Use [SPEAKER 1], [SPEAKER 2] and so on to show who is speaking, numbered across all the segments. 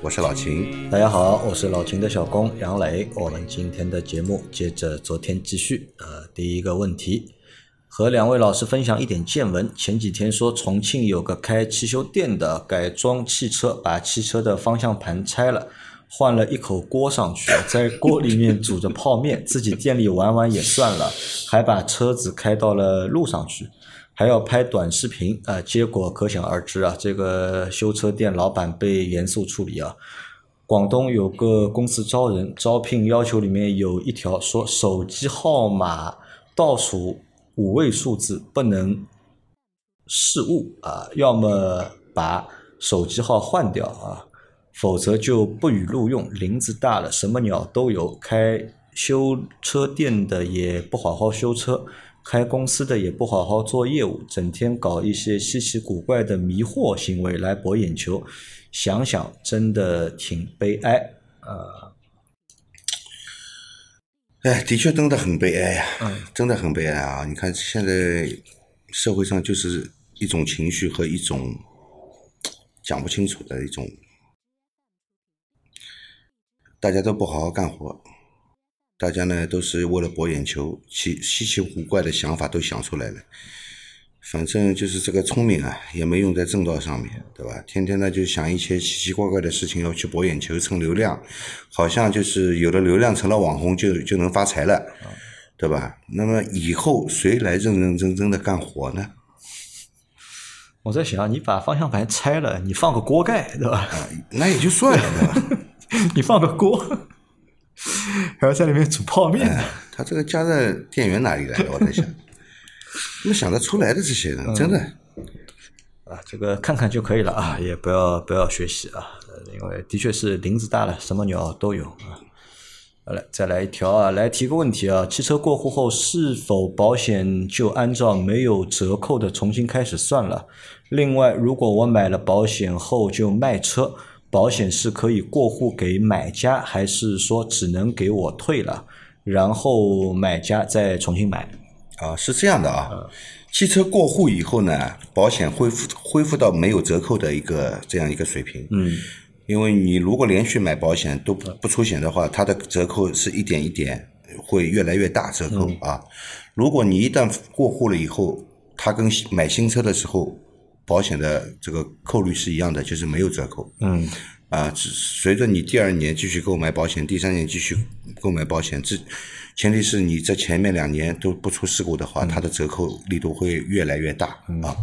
[SPEAKER 1] 我是老秦。
[SPEAKER 2] 大家好，我是老秦的小工杨磊。我们今天的节目接着昨天继续。呃，第一个问题，和两位老师分享一点见闻。前几天说重庆有个开汽修店的改装汽车，把汽车的方向盘拆了，换了一口锅上去，在锅里面煮着泡面，自己店里玩玩也算了，还把车子开到了路上去。还要拍短视频啊、结果可想而知啊！这个修车店老板被严肃处理啊！广东有个公司招人，招聘要求里面有一条说手机号码倒数五位数字不能失误啊，要么把手机号换掉啊，否则就不予录用。林子大了，什么鸟都有，开修车店的也不好好修车。开公司的也不好好做业务，整天搞一些稀奇古怪的迷惑行为来博眼球，想想真的挺悲哀啊！
[SPEAKER 1] 哎，的确真的很悲哀呀、
[SPEAKER 2] 嗯
[SPEAKER 1] 真的很悲哀啊！你看现在社会上就是一种情绪和一种讲不清楚的一种，大家都不好好干活，大家呢都是为了博眼球，奇稀奇古怪的想法都想出来了。反正就是这个聪明啊，也没用在正道上面，对吧？天天呢就想一些奇奇怪怪的事情，要去博眼球、蹭流量，好像就是有了流量成了网红就就能发财了，对吧？那么以后谁来认认真真的干活呢？
[SPEAKER 2] 我在想，你把方向盘拆了，你放个锅盖，对吧？
[SPEAKER 1] 那也就算了，对吧？
[SPEAKER 2] 你放个锅，还要在里面煮泡面。
[SPEAKER 1] 他这个加热电源哪里来的？我在想，怎么想得出来的这些人？真的，
[SPEAKER 2] 啊，这个看看就可以了啊，也不要不要学习啊，呃因为的确是林子大了，什么鸟都有啊。好了，再来一条啊，来提个问题啊，汽车过户后是否保险就按照没有折扣的重新开始算了？另外，如果我买了保险后就卖车，保险是可以过户给买家，还是说只能给我退了，然后买家再重新买？
[SPEAKER 1] 啊，是这样的啊。汽车过户以后呢，保险恢复恢复到没有折扣的一个这样一个水平。
[SPEAKER 2] 嗯，
[SPEAKER 1] 因为你如果连续买保险都不不出险的话，它的折扣是一点一点会越来越大折扣啊。如果你一旦过户了以后，它跟买新车的时候保险的这个扣率是一样的，就是没有折扣。
[SPEAKER 2] 嗯，
[SPEAKER 1] 啊，只随着你第二年继续购买保险，第三年继续购买保险，这前提是你这前面两年都不出事故的话，它的折扣力度会越来越大啊。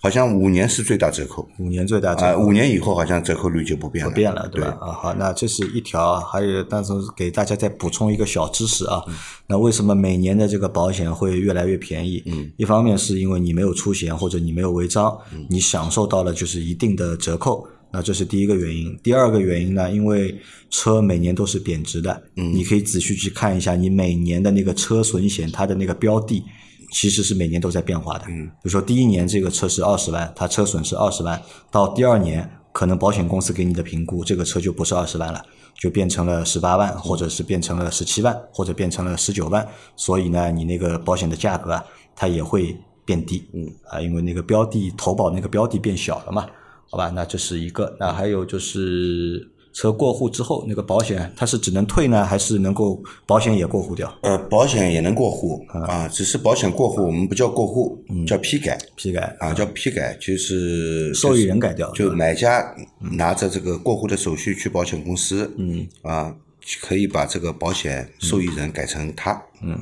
[SPEAKER 1] 好像五年是最大折扣
[SPEAKER 2] 五年最大折
[SPEAKER 1] 啊，
[SPEAKER 2] 扣。
[SPEAKER 1] 五年以后好像折扣率就不变了，
[SPEAKER 2] 不变了，对吧？啊，好，那这是一条啊，还有，但是给大家再补充一个小知识啊。那为什么每年的这个保险会越来越便宜？嗯，一方面是因为你没有出险或者你没有违章，你享受到了就是一定的折扣。那这是第一个原因。第二个原因呢，因为车每年都是贬值的，嗯，你可以仔细去看一下你每年的那个车损险它的那个标的。其实是每年都在变化的，嗯，比如说第一年这个车是二十万，它车损是二十万，到第二年可能保险公司给你的评估，这个车就不是二十万了，就变成了十八万，或者是变成了十七万，或者变成了十九万，所以呢，你那个保险的价格啊，它也会变低，嗯。啊，因为那个标的投保那个标的变小了嘛，好吧，那这是一个，那还有就是车过户之后，那个保险它是只能退呢，还是能够保险也过户掉？
[SPEAKER 1] 呃，保险也能过户啊，只是保险过户我们不叫过户，叫批改。
[SPEAKER 2] 批改
[SPEAKER 1] 啊，叫批改，就是。
[SPEAKER 2] 受益人改掉，
[SPEAKER 1] 就买家拿着这个过户的手续去保险公司，嗯。啊，可以把这个保险受益人改成他，嗯。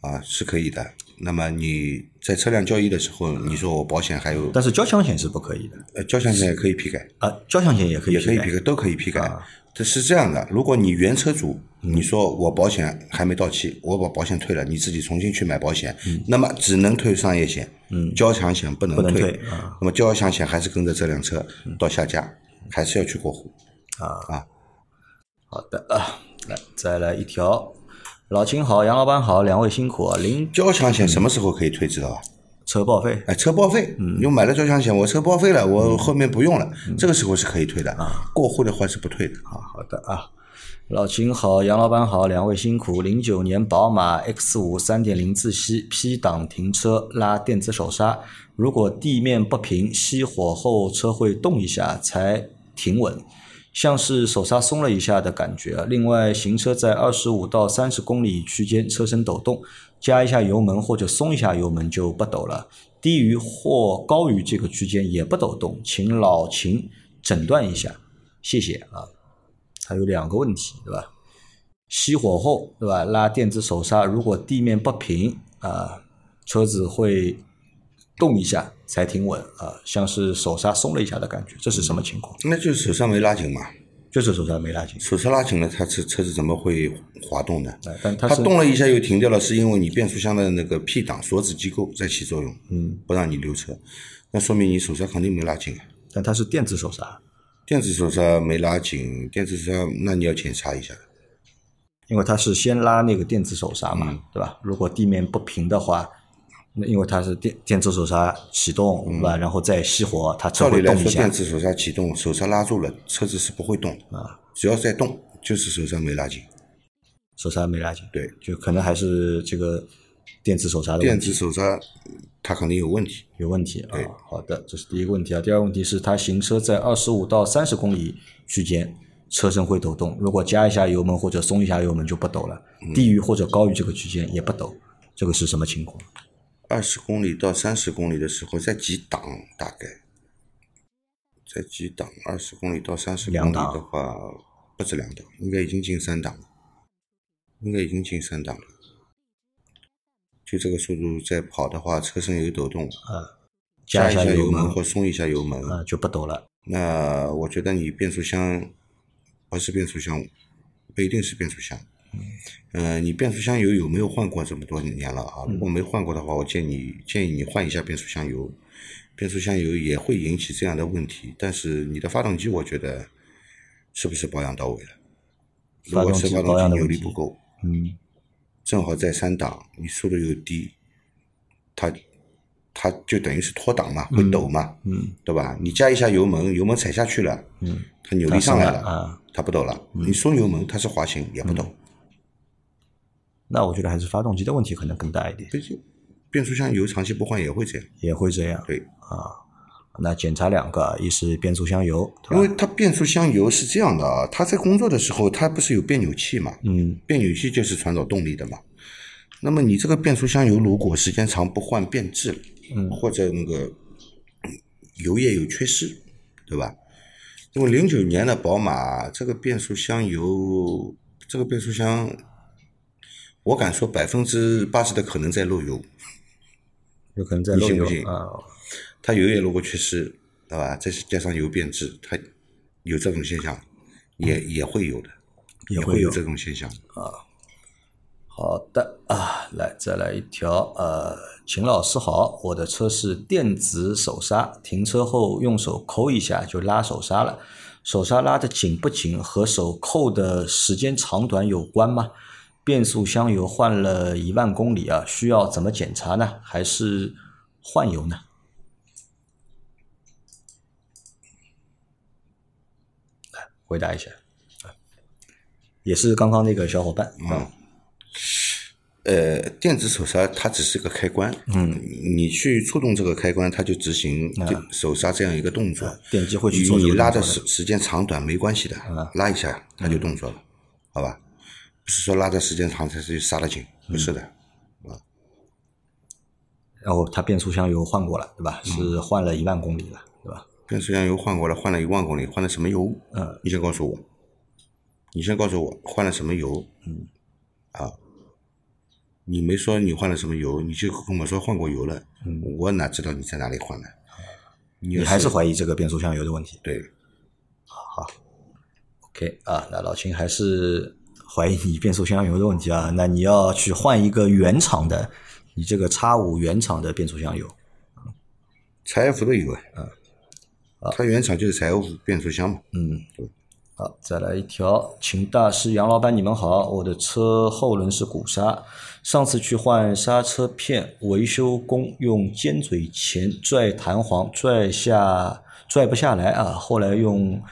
[SPEAKER 1] 啊是可以的。那么你在车辆交易的时候，你说我保险还有
[SPEAKER 2] 但是交强险是不可以的。
[SPEAKER 1] 呃交强险也可以批改，
[SPEAKER 2] 啊，交强险也可以
[SPEAKER 1] 也可以批改，都可以批改。这是这样的，如果你原车主，你说我保险还没到期，我把保险退了，你自己重新去买保险，那么只能退商业险，嗯，交强险不能
[SPEAKER 2] 不能
[SPEAKER 1] 退，
[SPEAKER 2] 啊。
[SPEAKER 1] 那么交强险还是跟着这辆车到下家，还是要去过户。
[SPEAKER 2] 啊。啊。好的啊，来再来一条，老秦好，杨老板好，两位辛苦啊！零
[SPEAKER 1] 交强险什么时候可以退知道吧？
[SPEAKER 2] 车报废
[SPEAKER 1] 哎，车报废，
[SPEAKER 2] 嗯
[SPEAKER 1] 你买了交强险，我车报废了，我后面不用了，这个时候是可以退的，
[SPEAKER 2] 啊
[SPEAKER 1] 过户的话是不退的。
[SPEAKER 2] 啊，好的啊。老秦好，杨老板好，两位辛苦。零九年宝马 X 五三点零自吸 P 档停车拉电子手刹，如果地面不平，熄火后车会动一下才停稳，像是手刹松了一下的感觉。另外，行车在二十五到三十公里区间，车身抖动，加一下油门或者松一下油门就不抖了。低于或高于这个区间也不抖动，请老秦诊断一下，谢谢啊。它有两个问题，对吧？熄火后，对吧？拉电子手刹，如果地面不平啊，车子会动一下才停稳啊，像是手刹松了一下的感觉，这是什么情况？
[SPEAKER 1] 那就是手刹没拉紧嘛，
[SPEAKER 2] 就是手刹没拉紧，
[SPEAKER 1] 手刹拉紧了，它车车子怎么会滑动呢？
[SPEAKER 2] 哎但它
[SPEAKER 1] 它动了一下又停掉了，是因为你变速箱的那个 P 档锁止机构在起作用，
[SPEAKER 2] 嗯，
[SPEAKER 1] 不让你溜车，那说明你手刹肯定没拉紧。
[SPEAKER 2] 但它是电子手刹，
[SPEAKER 1] 电子手刹没拉紧，电子手刹那你要检查一下。
[SPEAKER 2] 因为它是先拉那个电子手刹嘛，
[SPEAKER 1] 嗯
[SPEAKER 2] 对吧？如果地面不平的话，那因为它是电电子手刹启动，对吧？然后再熄火，它车
[SPEAKER 1] 嗯照理来说，
[SPEAKER 2] 会动一下
[SPEAKER 1] 电子手刹启动，手刹拉住了，车子是不会动的
[SPEAKER 2] 啊。
[SPEAKER 1] 只要在动，就是手刹没拉紧。
[SPEAKER 2] 手刹没拉紧，
[SPEAKER 1] 对，
[SPEAKER 2] 就可能还是这个电子手刹的
[SPEAKER 1] 电
[SPEAKER 2] 问题电
[SPEAKER 1] 子手刹它肯定有问题。
[SPEAKER 2] 有问题啊
[SPEAKER 1] 对。
[SPEAKER 2] 好的，这是第一个问题啊。第二个问题是，它行车在二十五到三十公里区间，车身会抖动，如果加一下油门或者松一下油门就不抖了，
[SPEAKER 1] 嗯
[SPEAKER 2] 低于或者高于这个区间也不抖，这个是什么情况？
[SPEAKER 1] 二十公里到三十公里的时候，在几档大概，在几档？二十公里到三十公里的话，不止两档，应该已经进三档了，应该已经进三档了。就这个速度在跑的话，车身有抖动，
[SPEAKER 2] 加
[SPEAKER 1] 一下
[SPEAKER 2] 油门
[SPEAKER 1] 门或松一下油门，
[SPEAKER 2] 啊、就不抖了。
[SPEAKER 1] 那我觉得你变速箱不是变速箱，不一定是变速箱。嗯、你变速箱油有没有换过这么多年了啊？如果没换过的话，我建议建议你换一下变速箱油。变速箱油也会引起这样的问题，但是你的发动机，我觉得是不是保养到位了？如果是
[SPEAKER 2] 发动机
[SPEAKER 1] 扭力不够，
[SPEAKER 2] 嗯，
[SPEAKER 1] 正好在三档，你速度又低，它它就等于是脱档嘛，会抖嘛，
[SPEAKER 2] 嗯，
[SPEAKER 1] 对吧？你加一下油门，油门踩下去了，
[SPEAKER 2] 嗯，
[SPEAKER 1] 它扭力上来了，
[SPEAKER 2] 它
[SPEAKER 1] 不抖了。你松油门，它是滑行也不抖。
[SPEAKER 2] 那我觉得还是发动机的问题可能更大一点，
[SPEAKER 1] 毕竟变速箱油长期不换也会这样，
[SPEAKER 2] 也会这样。
[SPEAKER 1] 对，
[SPEAKER 2] 啊，那检查两个，一是变速箱油，
[SPEAKER 1] 因为它变速箱油是这样的啊，它在工作的时候，它不是有变扭器嘛？
[SPEAKER 2] 嗯，
[SPEAKER 1] 变扭器就是传导动力的嘛。那么你这个变速箱油如果时间长不换变质了，
[SPEAKER 2] 嗯
[SPEAKER 1] 或者那个嗯油液有缺失，对吧？因为零九年的宝马这个变速箱油，这个变速箱，我敢说百分之八十的可能在漏油。
[SPEAKER 2] 有可能在漏油
[SPEAKER 1] 你信不信
[SPEAKER 2] 啊。
[SPEAKER 1] 它油液如果缺失，对吧？再加上油变质，它有这种现象，也也会有的，
[SPEAKER 2] 也会有
[SPEAKER 1] 这种现象啊。
[SPEAKER 2] 好的啊，来再来一条，呃，秦老师好，我的车是电子手刹，停车后用手抠一下就拉手刹了，手刹拉的紧不紧和手扣的时间长短有关吗？变速箱油换了一万公里啊，需要怎么检查呢？还是换油呢？来回答一下，啊也是刚刚那个小伙伴啊。
[SPEAKER 1] 呃，电子手刹它只是个开关，嗯，你去触动这个开关，它就执行就手刹这样一个动作。
[SPEAKER 2] 电机会去
[SPEAKER 1] 与
[SPEAKER 2] 做
[SPEAKER 1] 你拉的时时间长短没关系的，拉一下它就动作了，好吧？不是说拉的时间长才是刹得紧，不是的。
[SPEAKER 2] 啊然后他变速箱油换过了，对
[SPEAKER 1] 嗯
[SPEAKER 2] 吧？是换了一万公里了，对吧？
[SPEAKER 1] 变速箱油换过了，换了一万公里，换了什么油？
[SPEAKER 2] 嗯，
[SPEAKER 1] 你先告诉我，你先告诉我换了什么油？嗯，啊，你没说你换了什么油，你就跟我说换过油了，嗯，我哪知道你在哪里换的？你
[SPEAKER 2] 你还是怀疑这个变速箱油的问题
[SPEAKER 1] 对，好
[SPEAKER 2] ？OK 啊，那老秦还是怀疑你变速箱油的问题啊？那你要去换一个原厂的，你这个叉五原厂的变速箱油。
[SPEAKER 1] 柴 F 的油啊，啊它原厂就是柴油变速箱嘛，
[SPEAKER 2] 嗯，好，再来一条，请大师杨老板，你们好，我的车后轮是鼓刹，上次去换刹车片，维修工用尖嘴钳拽弹簧，拽下拽不下来啊，后来用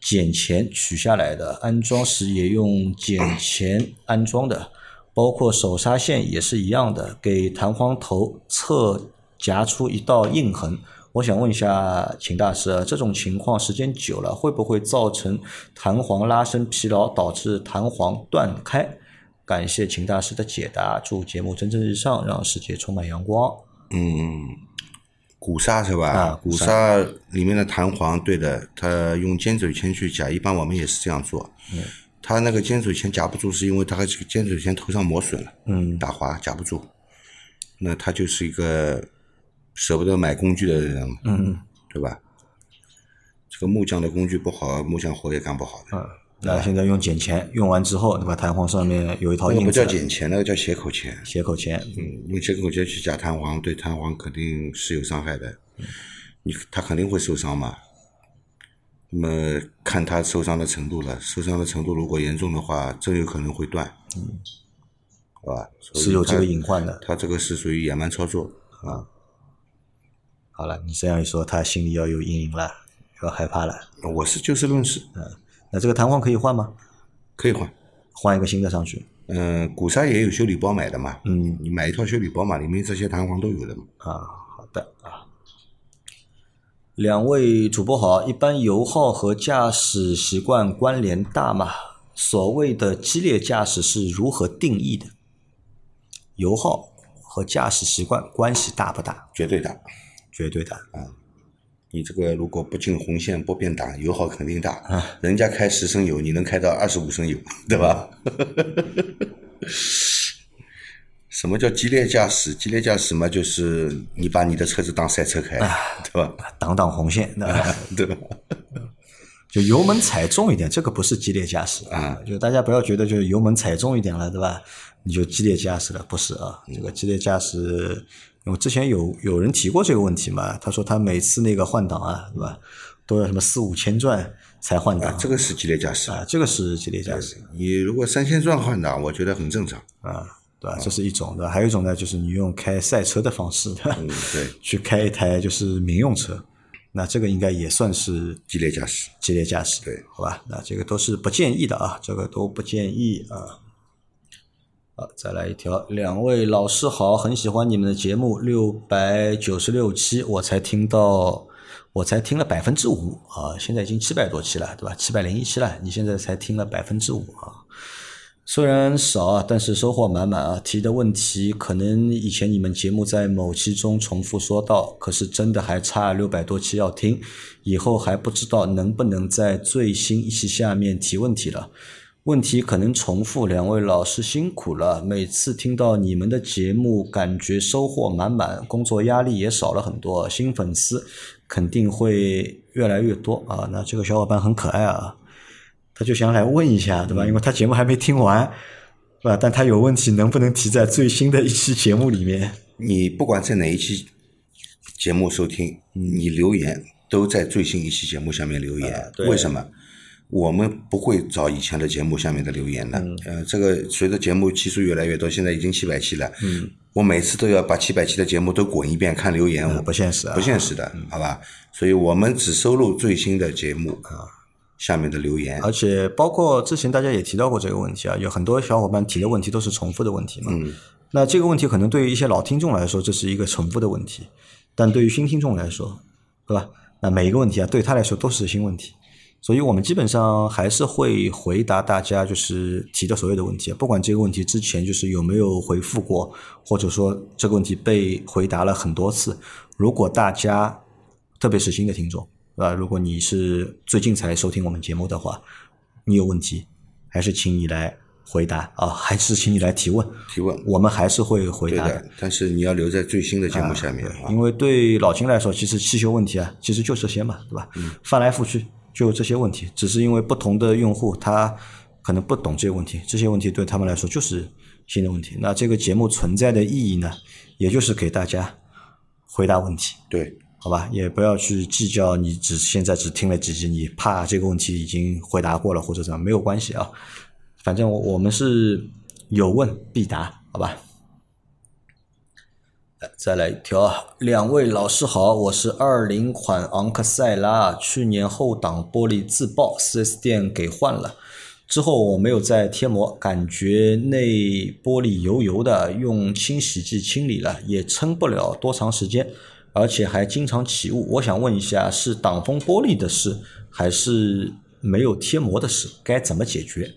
[SPEAKER 2] 剪钳取下来的，安装时也用剪钳安装的，包括手刹线也是一样的，给弹簧头侧夹出一道印痕。我想问一下秦大师，这种情况时间久了，会不会造成弹簧拉伸疲劳，导致弹簧断开？感谢秦大师的解答，祝节目蒸蒸日上，让世界充满阳光。
[SPEAKER 1] 嗯，鼓刹是吧？
[SPEAKER 2] 啊鼓
[SPEAKER 1] 鼓刹里面的弹簧，对的，它用尖嘴钳去夹，一般我们也是这样做。嗯，它那个尖嘴钳夹不住，是因为它这个尖嘴钳头上磨损了，
[SPEAKER 2] 嗯，
[SPEAKER 1] 打滑夹不住。那他就是一个舍不得买工具的人，
[SPEAKER 2] 嗯
[SPEAKER 1] 对吧？这个木匠的工具不好，木匠活也干不好的。
[SPEAKER 2] 嗯，那现在用剪钳，用完之后，对吧？弹簧上面有一套
[SPEAKER 1] 那个不，叫剪钳，那个叫斜口钳。
[SPEAKER 2] 斜口钳，
[SPEAKER 1] 嗯，用斜口钳去夹弹簧，对弹簧肯定是有伤害的。你他肯定会受伤嘛。那么看他受伤的程度了，受伤的程度如果严重的话，真有可能会断。嗯，好吧？
[SPEAKER 2] 是有这个隐患的。
[SPEAKER 1] 他这个是属于野蛮操作啊。
[SPEAKER 2] 好了，你这样一说，他心里要有阴影了，要害怕了。
[SPEAKER 1] 我是就事论事，
[SPEAKER 2] 那这个弹簧可以换吗？
[SPEAKER 1] 可以换。
[SPEAKER 2] 换一个新的上去？
[SPEAKER 1] 嗯，鼓刹也有修理包买的嘛。
[SPEAKER 2] 嗯，
[SPEAKER 1] 你买一套修理包嘛，里面这些弹簧都有的嘛。
[SPEAKER 2] 啊，好的啊。两位主播好，一般油耗和驾驶习惯关联大吗？所谓的激烈驾驶是如何定义的？油耗和驾驶习惯关系大不大？
[SPEAKER 1] 绝对大。
[SPEAKER 2] 绝对大。
[SPEAKER 1] 你这个如果不进红线不变档，油耗肯定大啊。人家开十升油，你能开到二十五升油，对吧？什么叫激烈驾驶？激烈驾驶嘛，就是你把你的车子当赛车开，对吧？
[SPEAKER 2] 挡挡红线，对吧？
[SPEAKER 1] 对吧？
[SPEAKER 2] 就油门踩重一点，这个不是激烈驾驶
[SPEAKER 1] 啊。
[SPEAKER 2] 就大家不要觉得就是油门踩重一点了，对吧？你就激烈驾驶了，不是啊？这个激烈驾驶，我之前有有人提过这个问题嘛？他说他每次那个换挡啊，对吧？都要什么四五千转才换挡，
[SPEAKER 1] 这个是激烈驾驶
[SPEAKER 2] 啊，这个是激烈驾驶
[SPEAKER 1] 你如果三千转换挡，我觉得很正常。
[SPEAKER 2] 啊，对吧？这是一种的，还有一种呢，就是你用开赛车的方式，对吧？
[SPEAKER 1] 嗯，对，
[SPEAKER 2] 去开一台就是民用车，那这个应该也算是
[SPEAKER 1] 激烈驾驶。
[SPEAKER 2] 激烈驾驶，
[SPEAKER 1] 对，
[SPEAKER 2] 好吧？那这个都是不建议的啊，这个都不建议啊。好，再来一条，两位老师好，很喜欢你们的节目，六百九十六期我才听到，我才听了百分之五啊，现在已经七百多期了，对吧？七百零一期了，你现在才听了百分之五啊。虽然少啊，但是收获满满啊！提的问题可能以前你们节目在某期中重复说到，可是真的还差六百多期要听，以后还不知道能不能在最新一期下面提问题了。问题可能重复，两位老师辛苦了。每次听到你们的节目，感觉收获满满，工作压力也少了很多，新粉丝肯定会越来越多啊！那这个小伙伴很可爱啊。他就想来问一下，对吧？因为他节目还没听完，是吧？但他有问题，能不能提在最新的一期节目里面？
[SPEAKER 1] 你不管在哪一期节目收听，你留言都在最新一期节目下面留言。
[SPEAKER 2] 对
[SPEAKER 1] 为什么？我们不会找以前的节目下面的留言的。呃，这个随着节目期数越来越多，现在已经七百期了。嗯，我每次都要把七百期的节目都滚一遍，看留言。
[SPEAKER 2] 不现实啊
[SPEAKER 1] 不现实的，好吧？所以我们只收录最新的节目啊下面的留言。
[SPEAKER 2] 而且包括之前大家也提到过这个问题啊，有很多小伙伴提的问题都是重复的问题嘛。
[SPEAKER 1] 嗯，
[SPEAKER 2] 那这个问题可能对于一些老听众来说，这是一个重复的问题，但对于新听众来说，对吧？那每一个问题啊，对他来说都是新问题，所以我们基本上还是会回答大家就是提的所有的问题，不管这个问题之前就是有没有回复过，或者说这个问题被回答了很多次，如果大家特别是新的听众，对吧？如果你是最近才收听我们节目的话，你有问题，还是请你来回答啊，还是请你来提问，
[SPEAKER 1] 提问
[SPEAKER 2] 我们还是会回答
[SPEAKER 1] 对的，但是你要留在最新的节目下面啊。
[SPEAKER 2] 因为对老秦来说，其实汽修问题啊，其实就这些嘛，对吧？
[SPEAKER 1] 嗯
[SPEAKER 2] 翻来覆去就这些问题，只是因为不同的用户他可能不懂这些问题，这些问题对他们来说就是新的问题。那这个节目存在的意义呢，也就是给大家回答问题，
[SPEAKER 1] 对，
[SPEAKER 2] 好好吧，也不要去计较你只现在只听了几集，你怕这个问题已经回答过了或者怎么样没有关系啊，反正我我们是有问必答，好吧。来再来一条啊，两位老师好，我是二零款昂克赛拉，去年后挡玻璃自爆，4S 店给换了。之后我没有再贴膜，感觉内玻璃油油的，用清洗剂清理了也撑不了多长时间，而且还经常起雾。我想问一下，是挡风玻璃的事，还是没有贴膜的事？该怎么解决？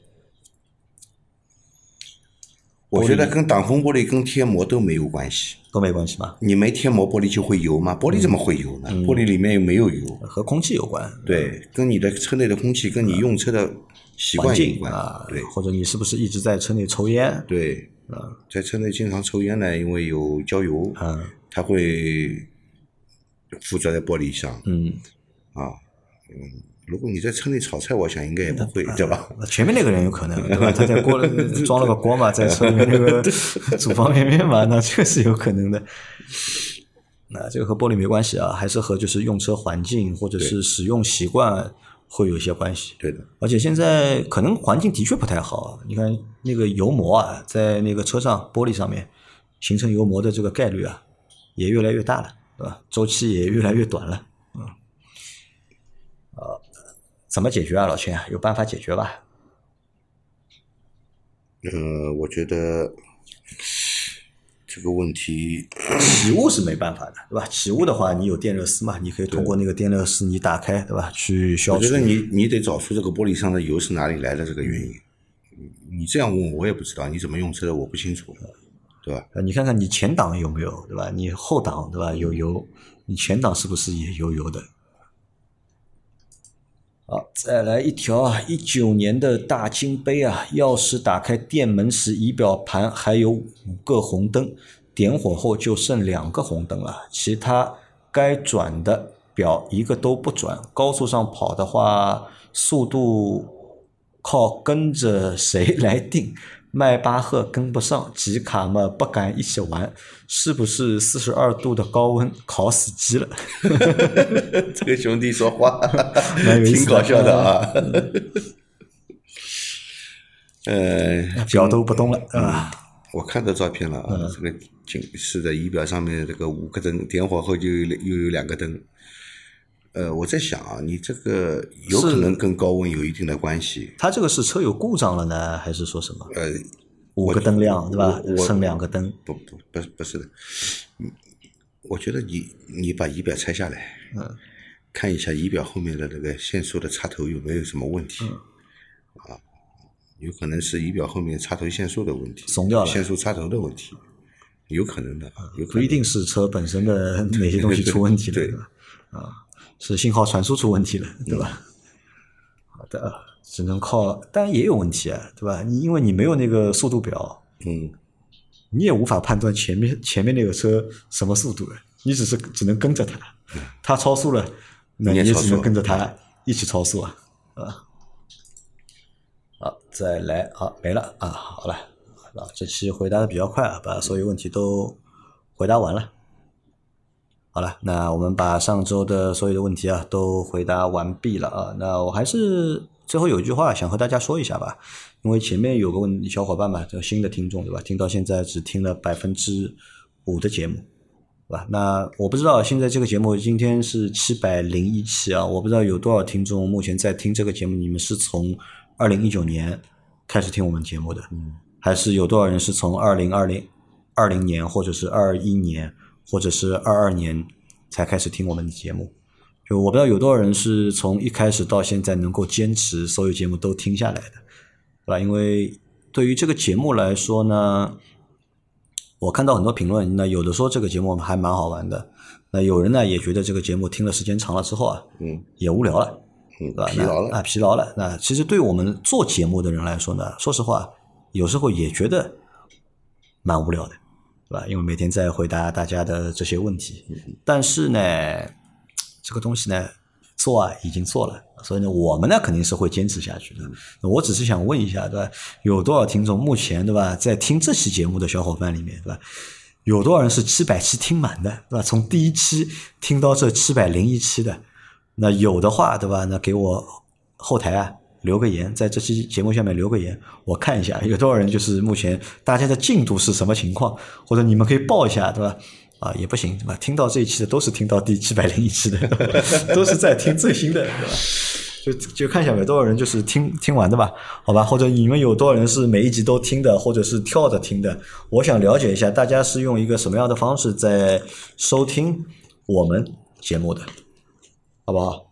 [SPEAKER 1] 我觉得跟挡风玻璃跟贴膜都没有关系。
[SPEAKER 2] 都没关系吧？
[SPEAKER 1] 你没贴膜，玻璃就会油吗？玻璃怎么会油呢？玻璃里面又没有油。
[SPEAKER 2] 和空气有关，
[SPEAKER 1] 对，跟你的车内的空气，跟你用车的习
[SPEAKER 2] 环
[SPEAKER 1] 惯有关。
[SPEAKER 2] 啊，
[SPEAKER 1] 对
[SPEAKER 2] 或者你是不是一直在车内抽烟？
[SPEAKER 1] 对，啊在车内经常抽烟呢，因为有焦油，
[SPEAKER 2] 嗯
[SPEAKER 1] 它会附着在玻璃上
[SPEAKER 2] 嗯，
[SPEAKER 1] 啊。嗯，如果你在车内炒菜，我想应该也不会，对吧？
[SPEAKER 2] 前面那个人有可能，对吧？他在锅 里装了个锅嘛，在车里面那个煮方便面嘛，那确实有可能的。那这个和玻璃没关系啊，还是和就是用车环境或者是使用习惯会有一些关系。
[SPEAKER 1] 对的，
[SPEAKER 2] 而且现在可能环境的确不太好，你看那个油膜啊，在那个车上玻璃上面形成油膜的这个概率啊，也越来越大了，对吧？周期也越来越短了，嗯，呃，怎么解决啊，老钱？有办法解决吧？
[SPEAKER 1] 呃，我觉得这个问题，
[SPEAKER 2] 起雾是没办法的，对吧？起雾的话，你有电热丝嘛？你可以通过那个电热丝你打开，对吧？去消除。
[SPEAKER 1] 我觉得你你得找出这个玻璃上的油是哪里来的这个原因。你你这样问我，我也不知道，你怎么用车的我不清楚，对吧？
[SPEAKER 2] 呃，你看看你前挡有没有，对吧？你后挡，对吧？有油，你前挡是不是也油油的？好，再来一条啊！一九年的大金杯啊，钥匙打开店门时，仪表盘还有五个红灯，点火后就剩两个红灯了，其他该转的表一个都不转。高速上跑的话，速度靠跟着谁来定？迈巴赫跟不上，吉卡嘛不敢一起玩，是不是四十二度的高温烤死机了？
[SPEAKER 1] 这个兄弟说话 挺搞笑的啊。呃，
[SPEAKER 2] 脚都不动了，对吧？
[SPEAKER 1] 我看到照片了啊，
[SPEAKER 2] 嗯
[SPEAKER 1] 这个警示的仪表上面这个五个灯点火后就有又有两个灯。呃，我在想啊，你这个有可能跟高温有一定的关系。
[SPEAKER 2] 它这个是车有故障了呢，还是说什么？
[SPEAKER 1] 呃，
[SPEAKER 2] 五个灯亮，对吧剩两个灯，
[SPEAKER 1] 不不不是不是的，嗯我觉得你你把仪表拆下来，
[SPEAKER 2] 嗯，
[SPEAKER 1] 看一下仪表后面的那个线束的插头有没有什么问题，
[SPEAKER 2] 嗯
[SPEAKER 1] 啊，有可能是仪表后面插头线束的问题，
[SPEAKER 2] 松掉了
[SPEAKER 1] 线束插头的问题，有可能的，有可能
[SPEAKER 2] 不一定是车本身的 哪些东西出问题了，
[SPEAKER 1] 对
[SPEAKER 2] 对吧？啊，是信号传输出问题了，对吧？好的，只能靠，当然也有问题啊，对吧？你因为你没有那个速度表，
[SPEAKER 1] 嗯，
[SPEAKER 2] 你也无法判断前面前面那个车什么速度了，你只是只能跟着它，它超速了，那
[SPEAKER 1] 你
[SPEAKER 2] 只能跟着它一起超速啊，啊。好，再来，好，没了啊，好了，啊，这期回答的比较快啊，把所有问题都回答完了。好了，那我们把上周的所有的问题啊都回答完毕了啊。那我还是最后有一句话想和大家说一下吧，因为前面有个问小伙伴嘛，叫新的听众对吧？听到现在只听了百分之五的节目，对吧？那我不知道现在这个节目今天是七百零一期啊，我不知道有多少听众目前在听这个节目，你们是从二零一九年开始听我们节目的，
[SPEAKER 1] 嗯，
[SPEAKER 2] 还是有多少人是从二零二零二零年或者是二一年或者是二二年才开始听我们的节目？就我不知道有多少人是从一开始到现在能够坚持所有节目都听下来的，对吧？因为对于这个节目来说呢，我看到很多评论，那有的说这个节目还蛮好玩的，那有人呢也觉得这个节目听了时间长了之后啊，
[SPEAKER 1] 嗯
[SPEAKER 2] 也无聊了。
[SPEAKER 1] 嗯
[SPEAKER 2] 对吧？
[SPEAKER 1] 疲劳了，
[SPEAKER 2] 那啊，疲劳了。那其实对我们做节目的人来说呢，说实话，有时候也觉得蛮无聊的，对吧？因为每天在回答大家的这些问题，但是呢，这个东西呢，做啊已经做了，所以呢，我们呢肯定是会坚持下去的。我只是想问一下，对吧？有多少听众目前对吧，在听这期节目的小伙伴里面，对吧？有多少人是七百期听满的，对吧？从第一期听到这七百零一期的，那有的话，对吧？那给我后台啊留个言，在这期节目下面留个言，我看一下 有多少人就是目前大家的进度是什么情况，或者你们可以报一下，对吧？啊，也不行，对吧？听到这一期的都是听到第七百零一期的，都是在听最新的，对吧？就就看一下有多少人就是听听完的吧，好吧？或者你们有多少人是每一集都听的，或者是跳着听的？我想了解一下，大家是用一个什么样的方式在收听我们节目的，好不好？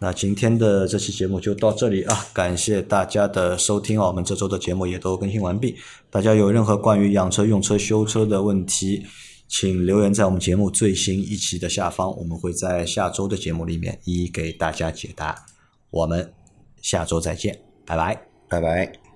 [SPEAKER 2] 那今天的这期节目就到这里啊，感谢大家的收听啊，我们这周的节目也都更新完毕。大家有任何关于养车、用车、修车的问题，请留言在我们节目最新一期的下方，我们会在下周的节目里面一一给大家解答。我们下周再见，拜拜。
[SPEAKER 1] 拜拜。